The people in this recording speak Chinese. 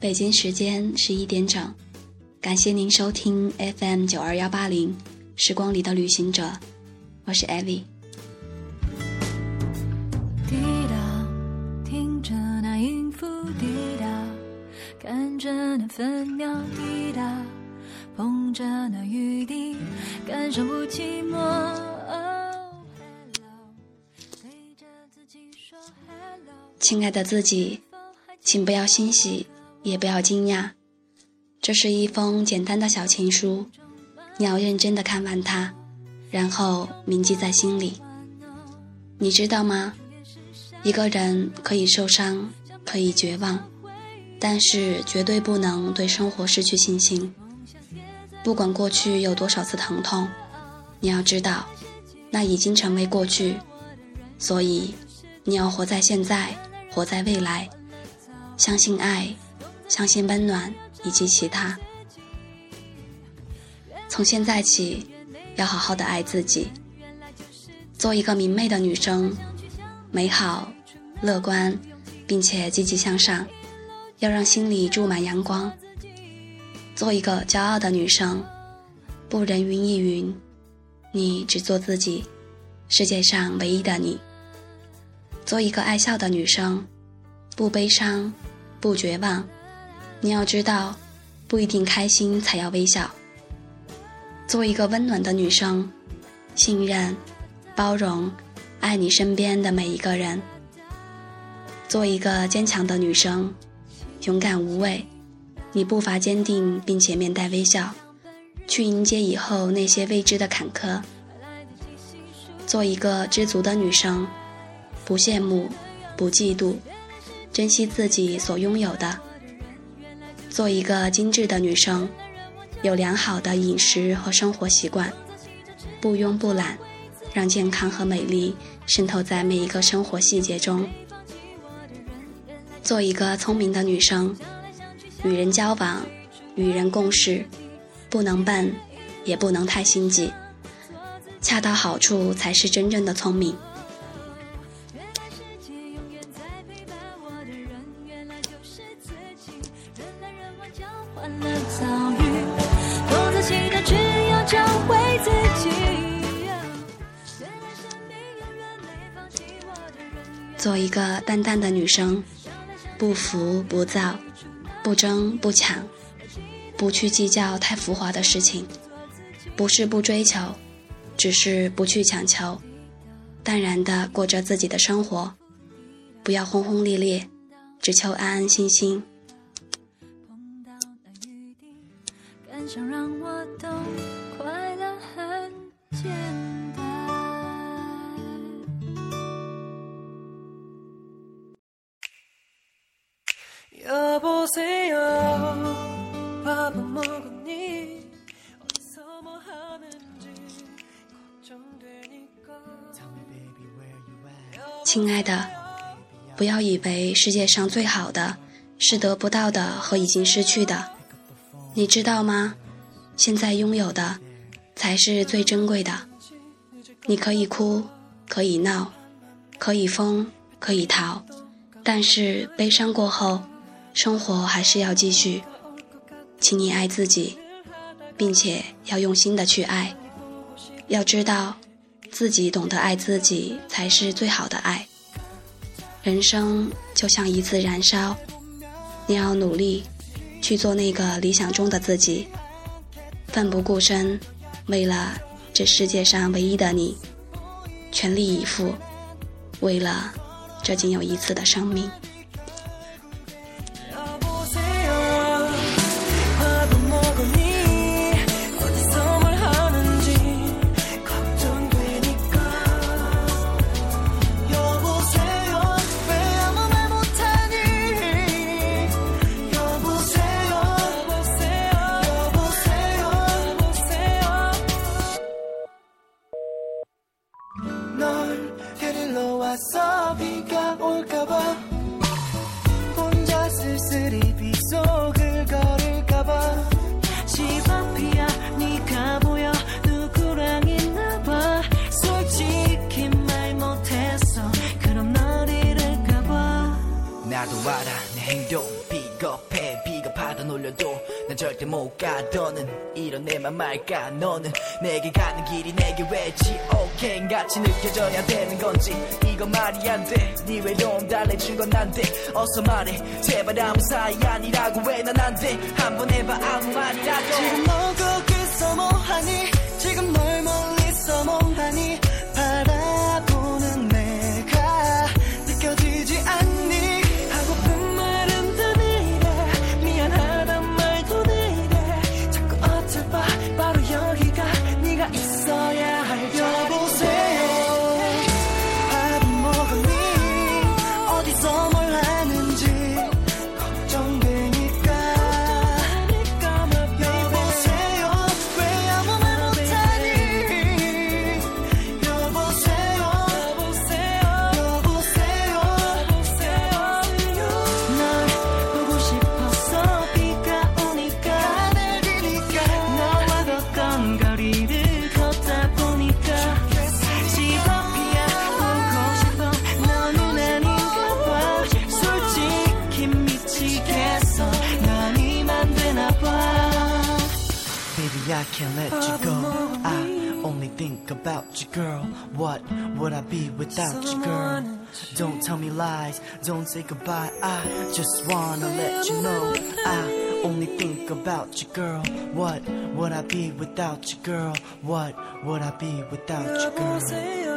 北京时间十一点整，感谢您收听 FM 九二幺八零时光里的旅行者，我是艾薇。滴答，听着那音符滴答，看着那分秒滴答，捧着那雨滴，感受不寂寞。Oh。亲爱的自己，请不要欣喜，也不要惊讶，这是一封简单的小情书，你要认真的看完它，然后铭记在心里。你知道吗？一个人可以受伤，可以绝望，但是绝对不能对生活失去信心。不管过去有多少次疼痛，你要知道，那已经成为过去。所以，你要活在现在，活在未来，相信爱，相信温暖以及其他。从现在起，要好好的爱自己，做一个明媚的女生。美好、乐观，并且积极向上，要让心里注满阳光。做一个骄傲的女生，不人云亦云，你只做自己，世界上唯一的你。做一个爱笑的女生，不悲伤，不绝望。你要知道，不一定开心才要微笑。做一个温暖的女生，信任、包容。爱你身边的每一个人，做一个坚强的女生，勇敢无畏。你步伐坚定，并且面带微笑，去迎接以后那些未知的坎坷。做一个知足的女生，不羡慕，不嫉妒，珍惜自己所拥有的。做一个精致的女生，有良好的饮食和生活习惯，不慵不懒。让健康和美丽渗透在每一个生活细节中。做一个聪明的女生，与人交往，与人共事，不能笨，也不能太心急，恰到好处才是真正的聪明。做一个淡淡的女生，不浮不躁，不争不抢，不去计较太浮华的事情。不是不追求，只是不去强求，淡然的过着自己的生活，不要轰轰烈烈，只求安安心心。让我快亲爱的，不要以为世界上最好的是得不到的和已经失去的，你知道吗？现在拥有的才是最珍贵的。你可以哭，可以闹，可以疯，可以逃，但是悲伤过后。生活还是要继续，请你爱自己，并且要用心的去爱。要知道，自己懂得爱自己才是最好的爱。人生就像一次燃烧，你要努力去做那个理想中的自己，奋不顾身，为了这世界上唯一的你，全力以赴，为了这仅有一次的生命。 나도 알아. 내 행동 비겁해. 비겁하다 놀려도 난 절대 못 가. 너는 이런 내 맘 말까? 너는 내게 가는 길이 내게 왜지? 오케이. 같이 느껴져야 되는 건지. 이거 말이 안돼네 외로움 달래준 건 난데 어서 말해. 제발 아무 사이 아니라고 왜 난 안돼? 한번 해봐. 아무 말이라도. 지금 너고 있어 뭐하니? 지금 너 I can't let you go. I only think about you, girl. What would I be without you, girl? Don't tell me lies, don't say goodbye. I just wanna let you know. I only think about you, girl. What would I be without you, girl? What would I be without you, girl?